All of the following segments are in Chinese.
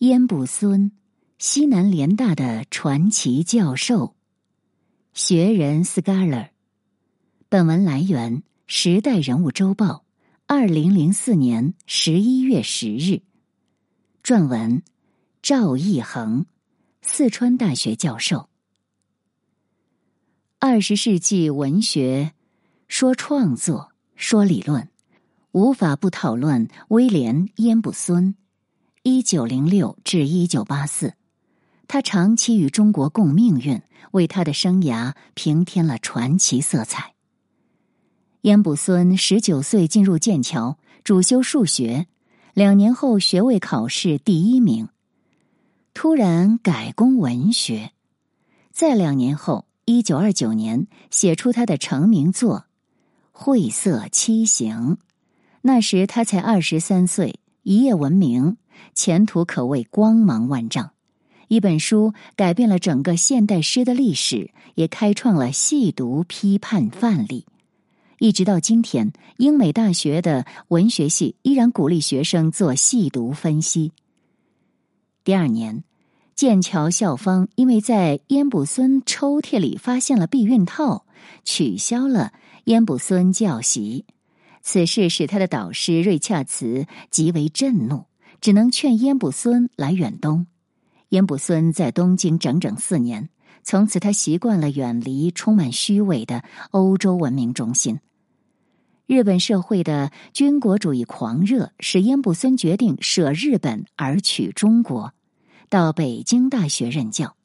烟卜孙，西南联大的传奇教授。学人 （scholar）。本文来源《时代人物周报》，二零零四年十一月十日。撰文：赵义恒，四川大学教授。二十世纪文学，说创作，说理论，无法不讨论威廉·烟卜孙。一九零六至一九八四，他长期与中国共命运，为他的生涯平添了传奇色彩。燕卜孙十九岁进入剑桥，主修数学，两年后学位考试第一名。突然改攻文学，在两年后，一九二九年写出他的成名作《晦涩七行》，那时他才二十三岁，一夜闻名。前途可谓光芒万丈，一本书改变了整个现代诗的历史，也开创了细读批判范例。一直到今天，英美大学的文学系依然鼓励学生做细读分析。第二年，剑桥校方因为在烟卜孙抽屉里发现了避孕套，取消了烟卜孙教习。此事使他的导师瑞恰茨极为震怒。只能劝燕卜孙来远东。燕卜孙在东京整整四年，从此他习惯了远离充满虚伪的欧洲文明中心。日本社会的军国主义狂热使燕卜孙决定舍日本而取中国，到北京大学任教。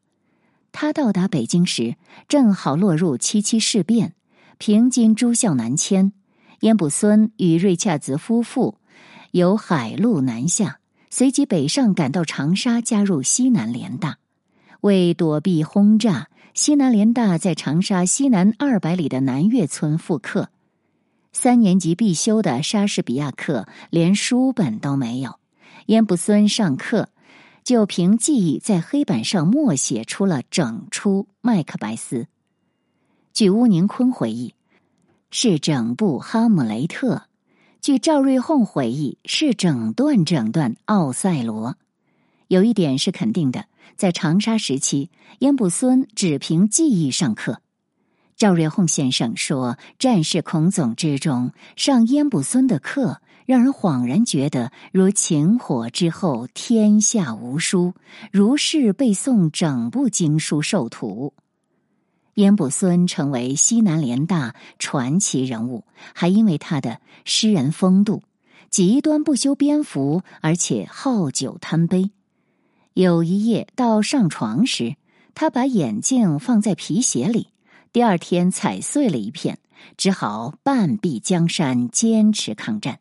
他到达北京时，正好落入七七事变，平津诸校南迁。燕卜孙与瑞恰兹夫妇由海路南下。随即北上，赶到长沙，加入西南联大。为躲避轰炸，西南联大在长沙西南二百里的南岳村复课。三年级必修的莎士比亚课，连书本都没有。烟卜孙上课，就凭记忆在黑板上默写出了整出《麦克白斯》。据乌宁坤回忆，是整部《哈姆雷特》。据赵瑞宏回忆，是整段整段《奥赛罗》。有一点是肯定的，在长沙时期，烟卜孙只凭记忆上课。赵瑞宏先生说：“战士孔总之中，上烟卜孙的课，让人恍然觉得如秦火之后天下无书，如是背诵整部经书授徒。”烟卜孙成为西南联大传奇人物，还因为他的诗人风度，极端不修边幅，而且好酒贪杯。有一夜到上床时，他把眼镜放在皮鞋里，第二天踩碎了一片，只好半壁江山，坚持抗战。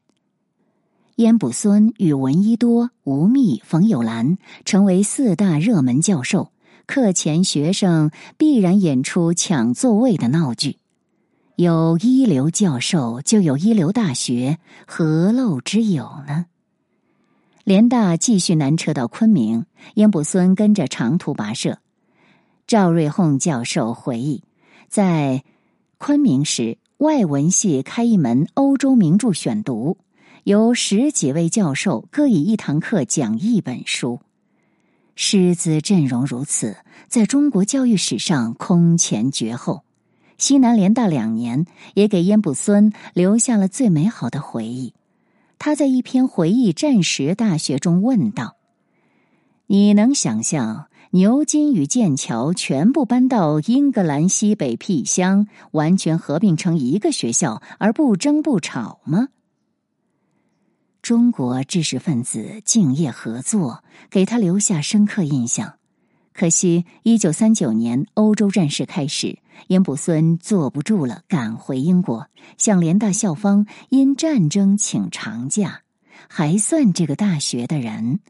烟卜孙与闻一多、吴宓、冯友兰成为四大热门教授。课前学生必然演出抢座位的闹剧，有一流教授就有一流大学，何陋之有呢？联大继续南撤到昆明，烟卜孙跟着长途跋涉。赵瑞宏教授回忆，在昆明时，外文系开一门欧洲名著选读，由十几位教授各以一堂课讲一本书。师资阵容如此，在中国教育史上空前绝后。西南联大两年也给烟卜孙留下了最美好的回忆。他在一篇回忆战时大学中问道：“你能想象牛津与剑桥全部搬到英格兰西北僻乡，完全合并成一个学校而不争不吵吗？”中国知识分子敬业合作，给他留下深刻印象。可惜，一九三九年欧洲战事开始，烟卜孙坐不住了，赶回英国，向联大校方因战争请长假，还算这个大学的人。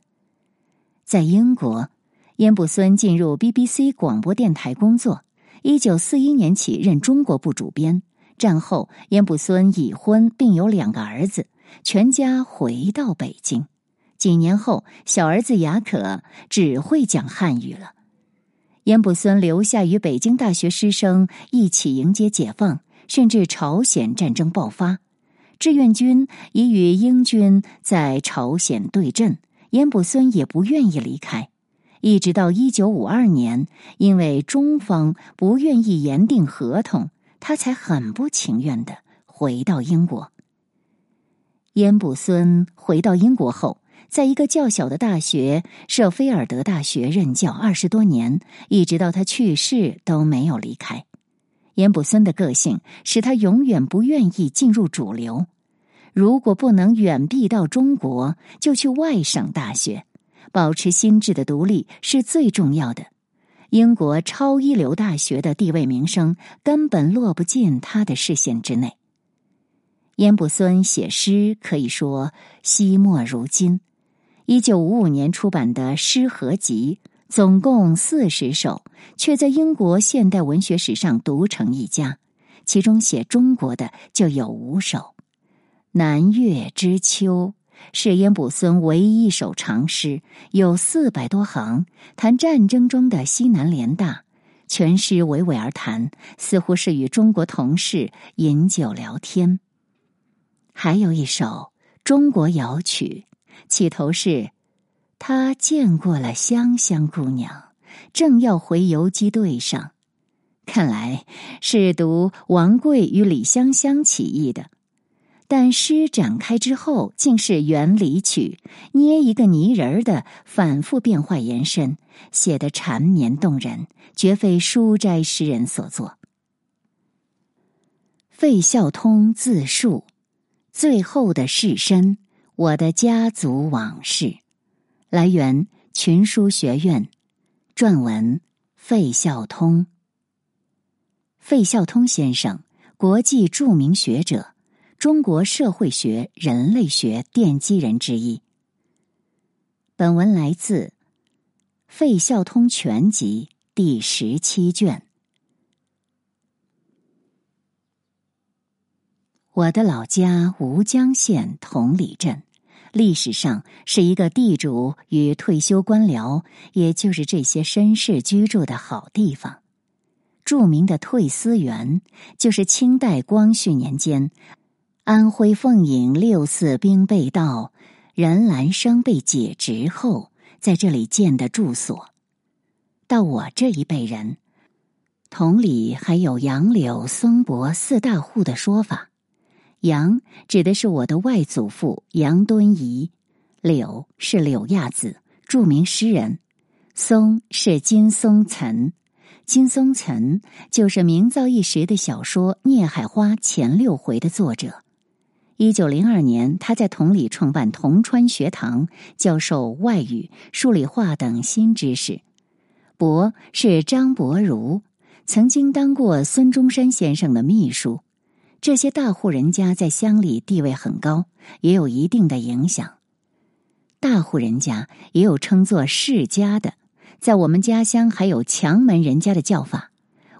在英国，烟卜孙进入 BBC 广播电台工作。一九四一年起任中国部主编。战后，烟卜孙已婚，并有两个儿子。全家回到北京，几年后，小儿子雅可只会讲汉语了。烟卜孙留下与北京大学师生一起迎接解放，甚至朝鲜战争爆发，志愿军已与英军在朝鲜对阵，严卜孙也不愿意离开，一直到一九五二年，因为中方不愿意严订合同，他才很不情愿的回到英国。严卜孙回到英国后，在一个较小的大学——舍菲尔德大学任教二十多年，一直到他去世都没有离开。严卜孙的个性使他永远不愿意进入主流。如果不能远避到中国，就去外省大学。保持心智的独立是最重要的。英国超一流大学的地位名声根本落不进他的视线之内。燕卜孙写诗可以说惜墨如金。一九五五年出版的诗合集总共四十首，却在英国现代文学史上独成一家。其中写中国的就有五首。《南岳之秋》是烟卜孙唯一一首长诗，有四百多行，谈战争中的西南联大。全诗娓娓而谈，似乎是与中国同事饮酒聊天。还有一首《中国谣曲》，起头是：“他见过了香香姑娘，正要回游击队上。”看来是读王贵与李香香起义的。但诗展开之后，竟是原理曲，捏一个泥人儿的反复变化延伸，写得缠绵动人，绝非书斋诗人所作。费孝通自述最后的士绅，我的家族往事，来源群书学院，撰文费孝通。费孝通先生，国际著名学者。中国社会学、人类学奠基人之一。本文来自《费孝通全集》第十七卷。我的老家吴江县同里镇，历史上是一个地主与退休官僚，也就是这些绅士居住的好地方。著名的退思园，就是清代光绪年间。安徽凤影六四兵被盗，任兰生被解职后，在这里建的住所。到我这一辈人，同里还有杨柳松柏四大户的说法。杨指的是我的外祖父杨敦仪，柳是柳亚子，著名诗人。松是金松岑，金松岑就是名噪一时的小说《孽海花》前六回的作者。一九零二年，他在同里创办同川学堂，教授外语、数理化等新知识。伯是张伯儒，曾经当过孙中山先生的秘书。这些大户人家在乡里地位很高，也有一定的影响。大户人家也有称作世家的，在我们家乡还有强门人家的叫法。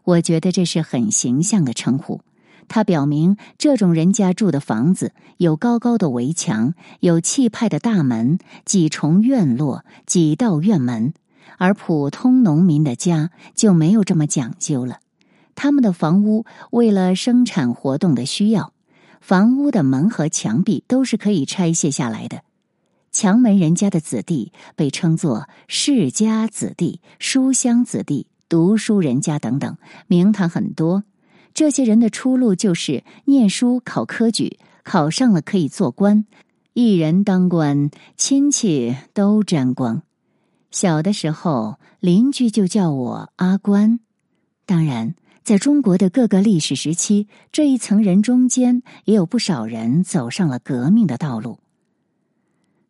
我觉得这是很形象的称呼。它表明，这种人家住的房子有高高的围墙，有气派的大门，几重院落，几道院门；而普通农民的家就没有这么讲究了。他们的房屋为了生产活动的需要，房屋的门和墙壁都是可以拆卸下来的。强门人家的子弟被称作世家子弟、书香子弟、读书人家等等，名堂很多。这些人的出路就是念书、考科举，考上了可以做官。一人当官，亲戚都沾光。小的时候，邻居就叫我阿官。当然，在中国的各个历史时期，这一层人中间也有不少人走上了革命的道路。《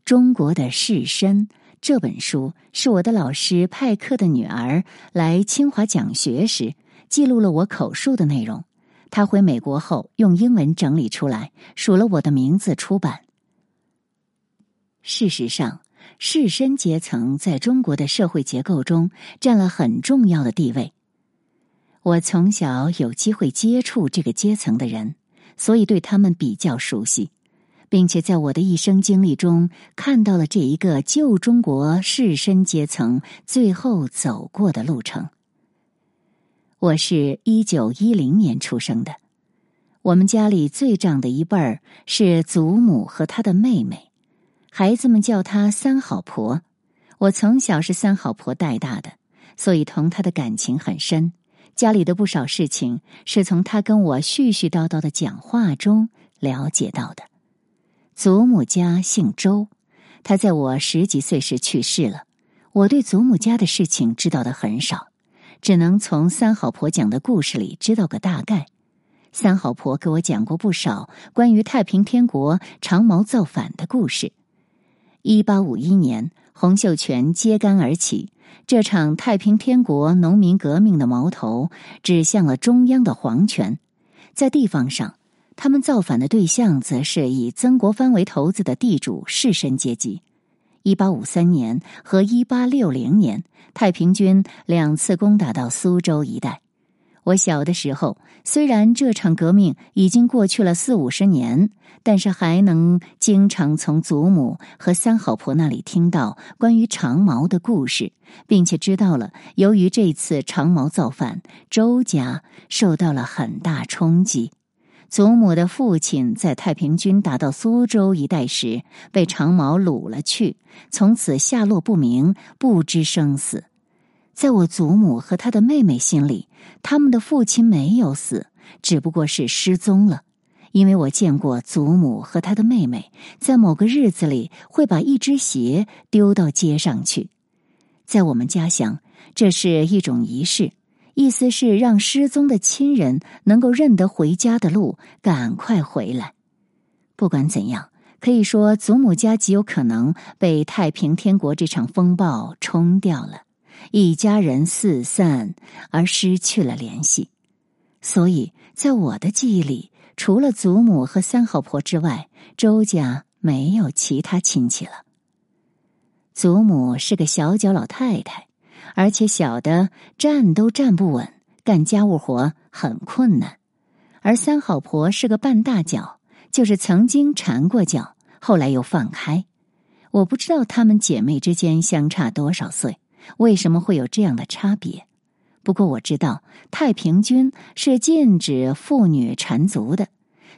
中国的士绅》这本书是我的老师派克的女儿来清华讲学时。记录了我口述的内容，她回美国后用英文整理出来，署了我的名字出版。事实上，士绅阶层在中国的社会结构中占了很重要的地位。我从小有机会接触这个阶层的人，所以对他们比较熟悉，并且在我的一生经历中看到了这一个旧中国士绅阶层最后走过的路程。我是一九一零年出生的，我们家里最长的一辈儿是祖母和她的妹妹，孩子们叫她三好婆。我从小是三好婆带大的，所以同她的感情很深。家里的不少事情是从她跟我絮絮叨叨的讲话中了解到的。祖母家姓周，她在我十几岁时去世了。我对祖母家的事情知道的很少，只能从三好婆讲的故事里知道个大概。三好婆给我讲过不少关于太平天国长毛造反的故事。一八五一年。洪秀全揭竿而起，这场太平天国农民革命的矛头指向了中央的皇权。在地方上，他们造反的对象则是以曾国藩为头子的地主士绅阶级。一八五三年和一八六零年，太平军两次攻打到苏州一带。我小的时候，虽然这场革命已经过去了四五十年，但是还能经常从祖母和三好婆那里听到关于长毛的故事，并且知道了，由于这次长毛造反，周家受到了很大冲击。祖母的父亲在太平军打到苏州一带时，被长毛掳了去，从此下落不明，不知生死。在我祖母和她的妹妹心里，他们的父亲没有死，只不过是失踪了。因为我见过祖母和她的妹妹在某个日子里会把一只鞋丢到街上去。在我们家乡，这是一种仪式，意思是让失踪的亲人能够认得回家的路，赶快回来。不管怎样，可以说祖母家极有可能被太平天国这场风暴冲掉了。一家人四散而失去了联系，所以在我的记忆里，除了祖母和三好婆之外，周家没有其他亲戚了。祖母是个小脚老太太，而且小的站都站不稳，干家务活很困难；而三好婆是个半大脚，就是曾经缠过脚，后来又放开。我不知道她们姐妹之间相差多少岁。为什么会有这样的差别？不过我知道太平军是禁止妇女缠足的。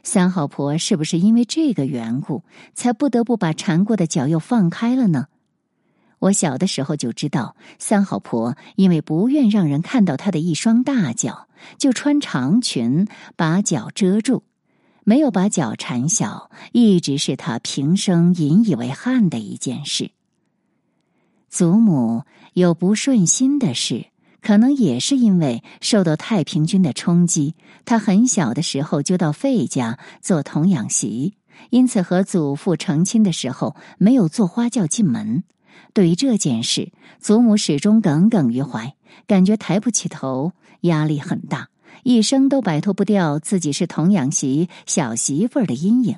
三好婆是不是因为这个缘故，才不得不把缠过的脚又放开了呢？我小的时候就知道，三好婆因为不愿让人看到她的一双大脚，就穿长裙把脚遮住，没有把脚缠小，一直是她平生引以为憾的一件事。祖母有不顺心的事，可能也是因为受到太平军的冲击。他很小的时候就到费家做童养媳，因此和祖父成亲的时候没有坐花轿进门。对于这件事，祖母始终耿耿于怀，感觉抬不起头，压力很大，一生都摆脱不掉自己是童养媳、小媳妇儿的阴影。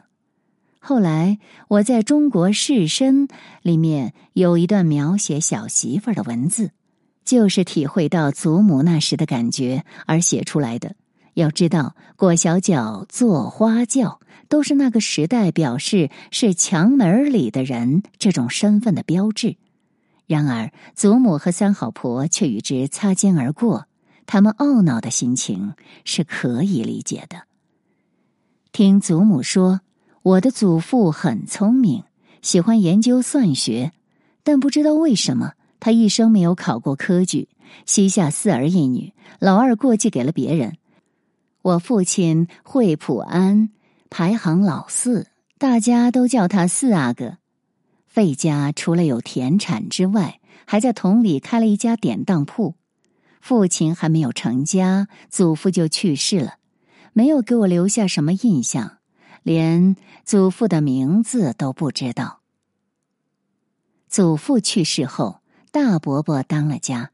后来，我在中国士绅里面有一段描写小媳妇儿的文字，就是体会到祖母那时的感觉而写出来的。要知道，裹小脚坐花轿都是那个时代表示是墙门里的人这种身份的标志。然而，祖母和三好婆却与之擦肩而过，他们懊恼的心情是可以理解的。听祖母说。我的祖父很聪明，喜欢研究算学，但不知道为什么他一生没有考过科举，膝下四儿一女，老二过继给了别人。我父亲惠普安排行老四，大家都叫他四阿哥。费家除了有田产之外，还在同里开了一家典当铺。父亲还没有成家，祖父就去世了，没有给我留下什么印象。连祖父的名字都不知道。祖父去世后，大伯伯当了家。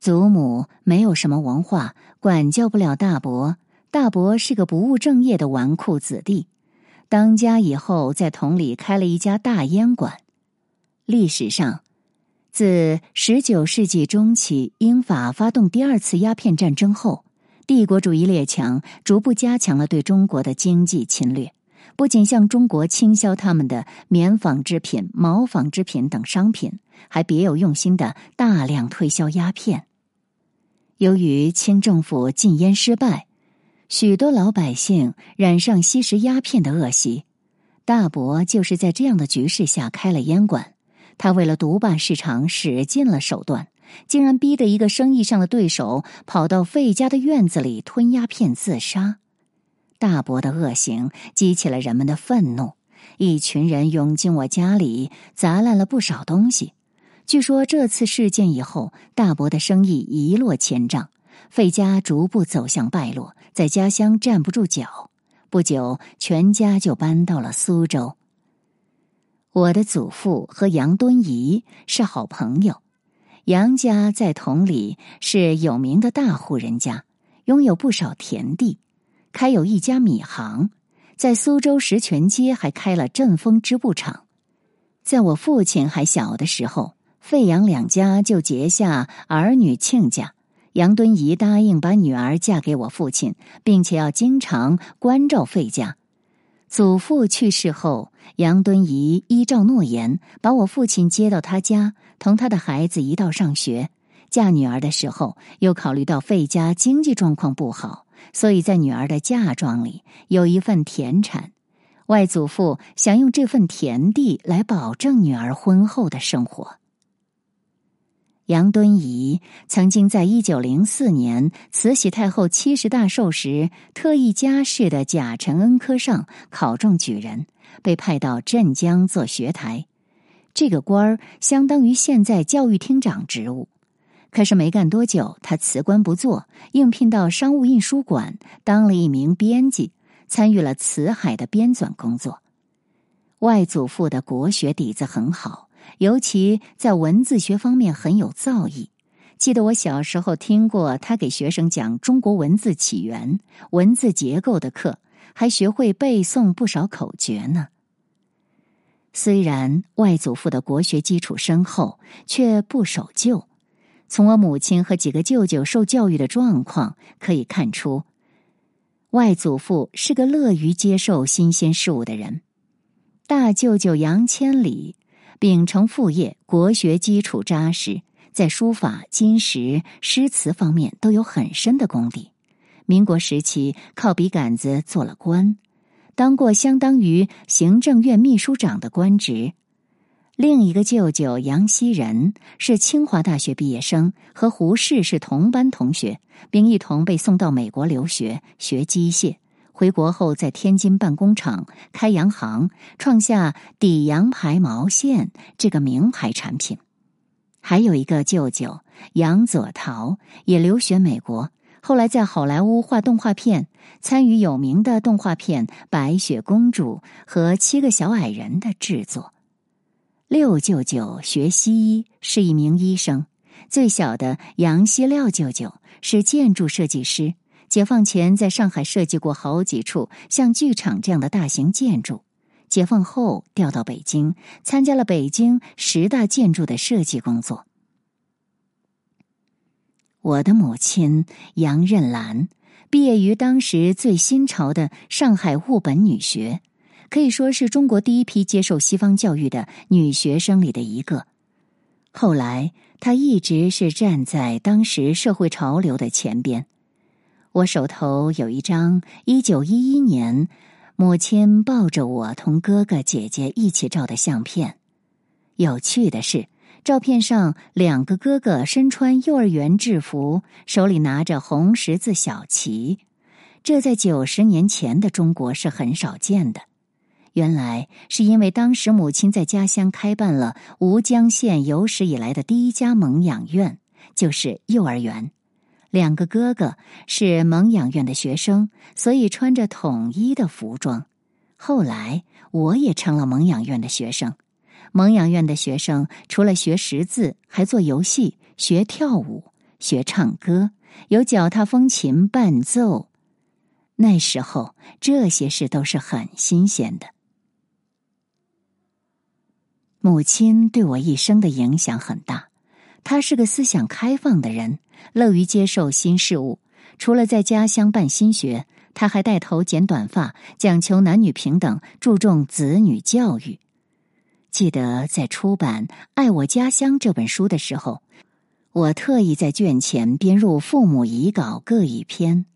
祖母没有什么文化，管教不了大伯。大伯是个不务正业的纨绔子弟。当家以后，在同里开了一家大烟馆。历史上，自十九世纪中期英法发动第二次鸦片战争后。帝国主义列强逐步加强了对中国的经济侵略，不仅向中国倾销他们的棉纺织品、毛纺织品等商品，还别有用心的大量推销鸦片。由于清政府禁烟失败，许多老百姓染上吸食鸦片的恶习。大伯就是在这样的局势下开了烟馆。他为了独霸市场，使尽了手段，竟然逼得一个生意上的对手跑到费家的院子里吞鸦片自杀。大伯的恶行激起了人们的愤怒，一群人涌进我家里，砸烂了不少东西。据说这次事件以后，大伯的生意一落千丈，费家逐步走向败落，在家乡站不住脚。不久，全家就搬到了苏州。我的祖父和杨敦仪是好朋友，杨家在同里是有名的大户人家，拥有不少田地，开有一家米行，在苏州石泉街还开了振丰织布厂。在我父亲还小的时候。费杨两家就结下儿女亲家，杨敦仪答应把女儿嫁给我父亲，并且要经常关照费家。祖父去世后，杨敦仪依照诺言，把我父亲接到他家，同他的孩子一道上学。嫁女儿的时候，又考虑到费家经济状况不好，所以在女儿的嫁妆里有一份田产。外祖父想用这份田地来保证女儿婚后的生活。杨敦仪曾经在一九零四年慈禧太后七十大寿时，特意加试的甲辰恩科上考中举人，被派到镇江做学台。这个官儿相当于现在教育厅长职务。可是没干多久，他辞官不做，应聘到商务印书馆当了一名编辑，参与了辞海的编纂工作。外祖父的国学底子很好。尤其在文字学方面很有造诣。记得我小时候听过他给学生讲中国文字起源、文字结构的课，还学会背诵不少口诀呢。虽然外祖父的国学基础深厚，却不守旧。从我母亲和几个舅舅受教育的状况可以看出，外祖父是个乐于接受新鲜事物的人。大舅舅杨千里。秉承父业，国学基础扎实，在书法、金石、诗词方面都有很深的功底。民国时期靠笔杆子做了官，当过相当于行政院秘书长的官职。另一个舅舅杨希仁是清华大学毕业生，和胡适是同班同学，并一同被送到美国留学学机械。回国后，在天津办工厂、开洋行，创下底洋牌毛线这个名牌产品。还有一个舅舅杨佐陶，也留学美国，后来在好莱坞画动画片，参与有名的动画片《白雪公主》和《七个小矮人》的制作。六舅舅学西医，是一名医生。最小的杨希廖舅舅是建筑设计师。解放前，在上海设计过好几处像剧场这样的大型建筑。解放后，调到北京，参加了北京十大建筑的设计工作。我的母亲杨任兰毕业于当时最新潮的上海物本女学，可以说是中国第一批接受西方教育的女学生里的一个。后来，她一直是站在当时社会潮流的前边。我手头有一张一九一一年母亲抱着我同哥哥姐姐一起照的相片。有趣的是，照片上两个哥哥身穿幼儿园制服，手里拿着红十字小旗。这在九十年前的中国是很少见的。原来是因为当时母亲在家乡开办了吴江县有史以来的第一家蒙养院，就是幼儿园。两个哥哥是蒙养院的学生，所以穿着统一的服装。后来我也成了蒙养院的学生。蒙养院的学生除了学识字，还做游戏、学跳舞、学唱歌，有脚踏风琴伴奏。那时候这些事都是很新鲜的。母亲对我一生的影响很大。他是个思想开放的人，乐于接受新事物。除了在家乡办新学，他还带头剪短发，讲求男女平等，注重子女教育。记得在出版《爱我家乡》这本书的时候，我特意在卷前编入父母遗稿各一篇。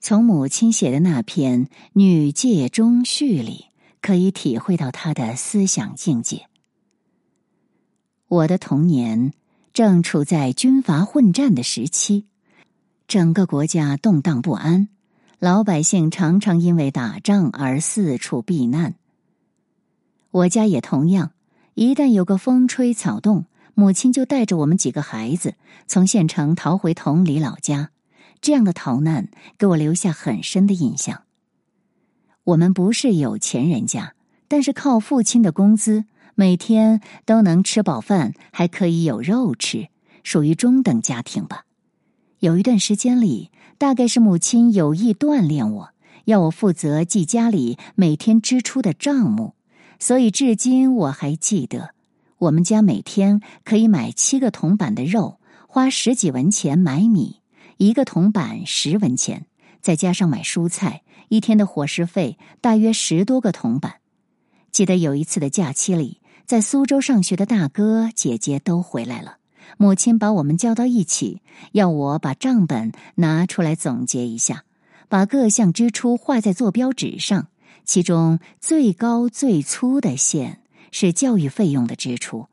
从母亲写的那篇《女戒中序》里，可以体会到他的思想境界。我的童年正处在军阀混战的时期，整个国家动荡不安，老百姓常常因为打仗而四处避难。我家也同样，一旦有个风吹草动，母亲就带着我们几个孩子从县城逃回同里老家。这样的逃难给我留下很深的印象。我们不是有钱人家，但是靠父亲的工资。每天都能吃饱饭，还可以有肉吃，属于中等家庭吧。有一段时间里，大概是母亲有意锻炼我，要我负责记家里每天支出的账目，所以至今我还记得，我们家每天可以买七个铜板的肉，花十几文钱买米，一个铜板十文钱，再加上买蔬菜，一天的伙食费大约十多个铜板。记得有一次的假期里。在苏州上学的大哥姐姐都回来了，母亲把我们叫到一起，要我把账本拿出来总结一下，把各项支出画在坐标纸上。其中最高最粗的线是教育费用的支出。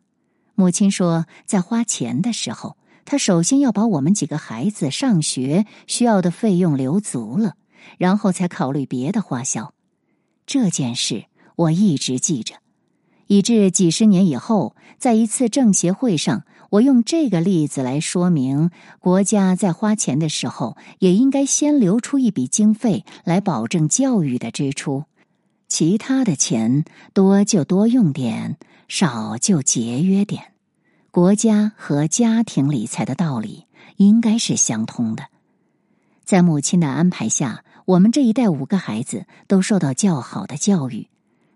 母亲说，在花钱的时候，她首先要把我们几个孩子上学需要的费用留足了，然后才考虑别的花销。这件事我一直记着。以致几十年以后，在一次政协会上，我用这个例子来说明，国家在花钱的时候，也应该先留出一笔经费来保证教育的支出，其他的钱多就多用点，少就节约点。国家和家庭理财的道理应该是相通的。在母亲的安排下，我们这一代五个孩子都受到较好的教育。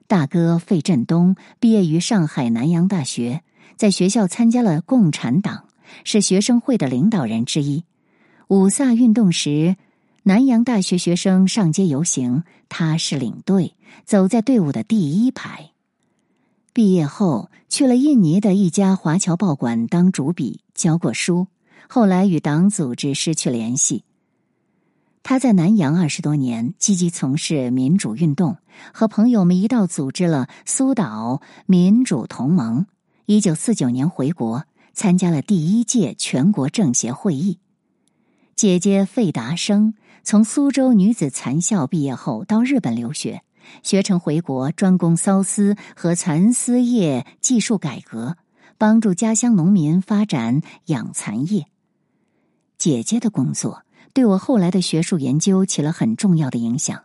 大哥费振东毕业于上海南洋大学，在学校参加了共产党，是学生会的领导人之一。五卅运动时，南洋大学学生上街游行，他是领队，走在队伍的第一排。毕业后去了印尼的一家华侨报馆当主笔，教过书，后来与党组织失去联系。他在南洋二十多年，积极从事民主运动，和朋友们一道组织了苏岛民主同盟。一九四九年回国，参加了第一届全国政协会议。姐姐费达生从苏州女子残校毕业后，到日本留学，学成回国，专攻缫丝和蚕丝业技术改革，帮助家乡农民发展养蚕业。姐姐的工作。对我后来的学术研究起了很重要的影响。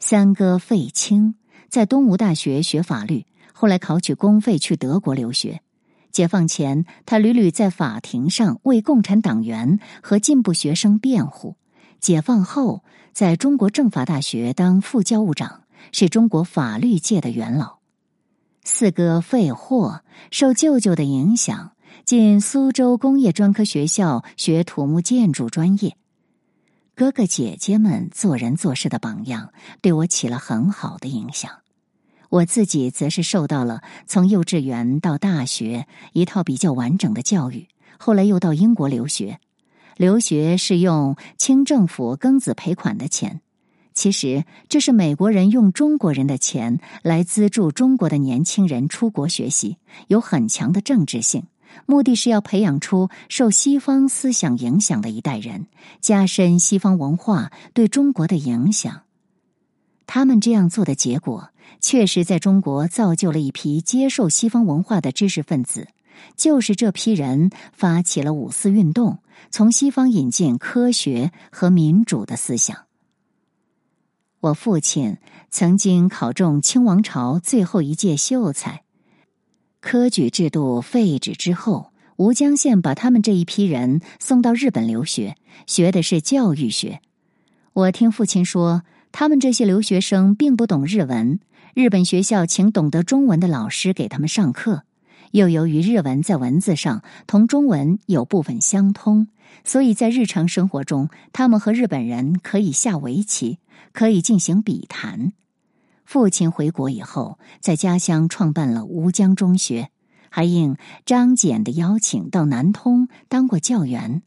三哥费青在东吴大学学法律，后来考取公费去德国留学。解放前，他屡屡在法庭上为共产党员和进步学生辩护。解放后，在中国政法大学当副教务长，是中国法律界的元老。四哥费霍受舅舅的影响。进苏州工业专科学校学土木建筑专业，哥哥姐姐们做人做事的榜样，对我起了很好的影响。我自己则是受到了从幼稚园到大学一套比较完整的教育。后来又到英国留学，留学是用清政府庚子赔款的钱，其实这是美国人用中国人的钱来资助中国的年轻人出国学习，有很强的政治性。目的是要培养出受西方思想影响的一代人，加深西方文化对中国的影响。他们这样做的结果，确实在中国造就了一批接受西方文化的知识分子。就是这批人发起了五四运动，从西方引进科学和民主的思想。我父亲曾经考中清王朝最后一届秀才。科举制度废止之后，吴江县把他们这一批人送到日本留学，学的是教育学。我听父亲说，他们这些留学生并不懂日文，日本学校请懂得中文的老师给他们上课。又由于日文在文字上同中文有部分相通，所以在日常生活中，他们和日本人可以下围棋，可以进行笔谈。父亲回国以后，在家乡创办了吴江中学，还应张謇的邀请到南通当过教员。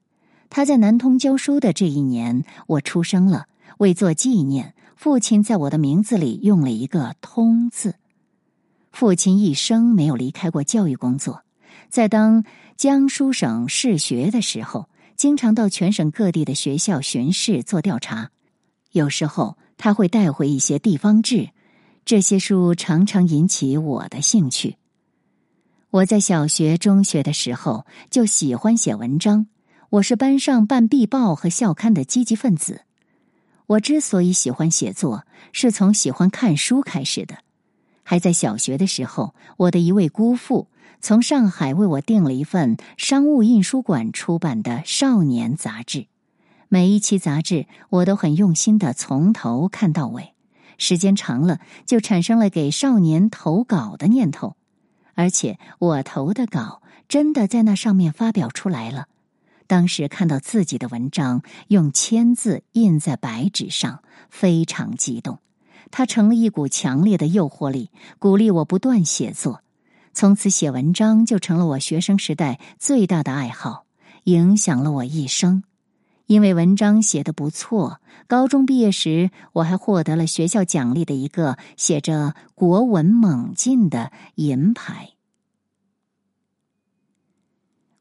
他在南通教书的这一年，我出生了。为做纪念，父亲在我的名字里用了一个“通”字。父亲一生没有离开过教育工作，在当江苏省试学的时候，经常到全省各地的学校巡视做调查。有时候他会带回一些地方志，这些书常常引起我的兴趣。我在小学、中学的时候就喜欢写文章，我是班上办壁报和校刊的积极分子。我之所以喜欢写作，是从喜欢看书开始的。还在小学的时候，我的一位姑父从上海为我订了一份商务印书馆出版的少年杂志。每一期杂志，我都很用心的从头看到尾。时间长了，就产生了给少年投稿的念头，而且我投的稿真的在那上面发表出来了。当时看到自己的文章用签字印在白纸上，非常激动。它成了一股强烈的诱惑力，鼓励我不断写作。从此，写文章就成了我学生时代最大的爱好，影响了我一生。因为文章写的不错，高中毕业时我还获得了学校奖励的一个写着“国文猛进”的银牌。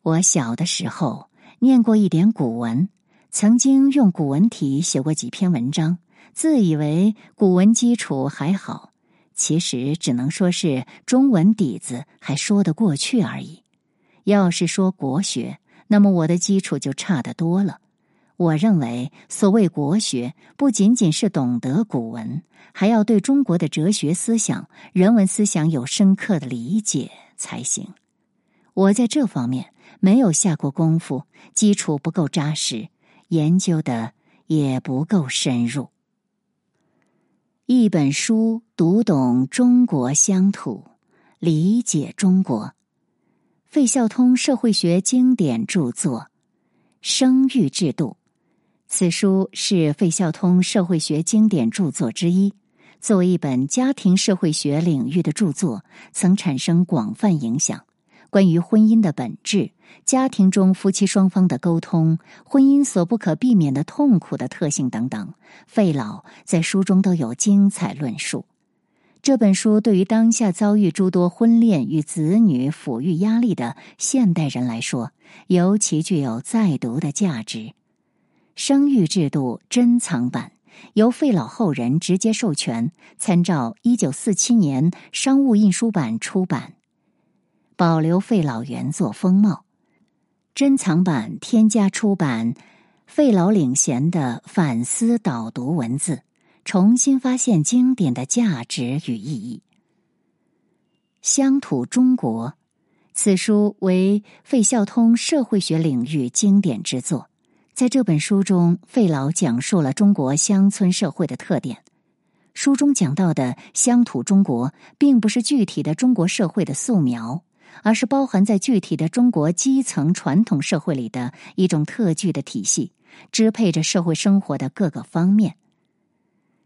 我小的时候。念过一点古文，曾经用古文体写过几篇文章，自以为古文基础还好，其实只能说是中文底子还说得过去而已。要是说国学，那么我的基础就差得多了。我认为，所谓国学，不仅仅是懂得古文，还要对中国的哲学思想、人文思想有深刻的理解才行。我在这方面。没有下过功夫，基础不够扎实，研究的也不够深入。一本书读懂中国乡土，理解中国。费孝通社会学经典著作《生育制度》，此书是费孝通社会学经典著作之一。作为一本家庭社会学领域的著作，曾产生广泛影响。关于婚姻的本质、家庭中夫妻双方的沟通、婚姻所不可避免的痛苦的特性等等，费老在书中都有精彩论述。这本书对于当下遭遇诸多婚恋与子女抚育压力的现代人来说，尤其具有再读的价值。生育制度珍藏版由费老后人直接授权，参照一九四七年商务印书版出版。保留费老原作风貌，珍藏版添加出版费老领衔的反思导读文字，重新发现经典的价值与意义。乡土中国，此书为费孝通社会学领域经典之作。在这本书中，费老讲述了中国乡村社会的特点。书中讲到的乡土中国，并不是具体的中国社会的素描。而是包含在具体的中国基层传统社会里的一种特具的体系，支配着社会生活的各个方面。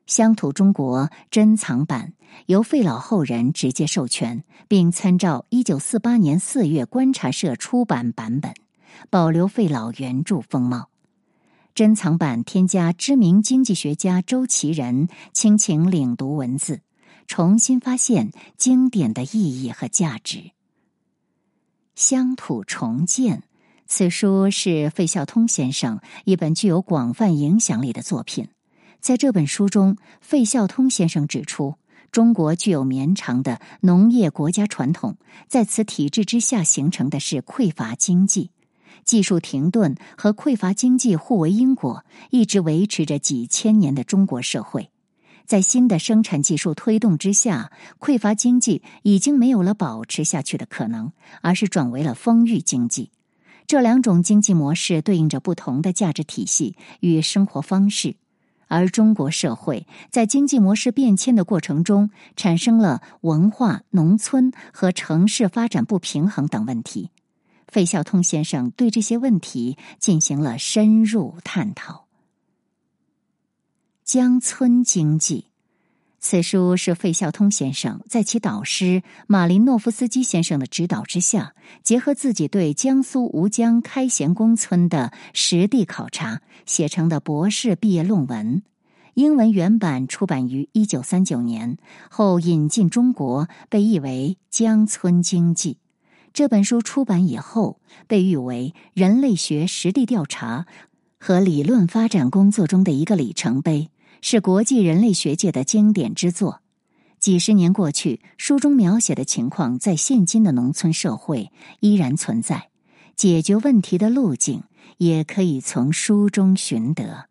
乡土中国珍藏版由费老后人直接授权，并参照一九四八年四月观察社出版版本，保留费老原著风貌。珍藏版添加知名经济学家周其仁倾情领读文字，重新发现经典的意义和价值。乡土重建，此书是费孝通先生一本具有广泛影响力的作品。在这本书中，费孝通先生指出，中国具有绵长的农业国家传统，在此体制之下形成的是匮乏经济，技术停顿和匮乏经济互为因果，一直维持着几千年的中国社会。在新的生产技术推动之下，匮乏经济已经没有了保持下去的可能，而是转为了丰裕经济。这两种经济模式对应着不同的价值体系与生活方式，而中国社会在经济模式变迁的过程中，产生了文化、农村和城市发展不平衡等问题。费孝通先生对这些问题进行了深入探讨。江村经济，此书是费孝通先生在其导师马林诺夫斯基先生的指导之下，结合自己对江苏吴江开贤宫村的实地考察写成的博士毕业论文，英文原版出版于一九三九年，后引进中国，被译为《江村经济》。这本书出版以后，被誉为人类学实地调查和理论发展工作中的一个里程碑，是国际人类学界的经典之作。几十年过去，书中描写的情况在现今的农村社会依然存在，解决问题的路径也可以从书中寻得。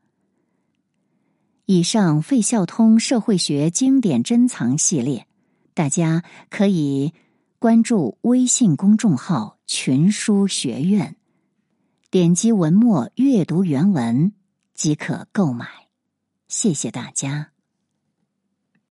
以上费孝通社会学经典珍藏系列，大家可以关注微信公众号“群书学院”，点击文末阅读原文即可购买。谢谢大家。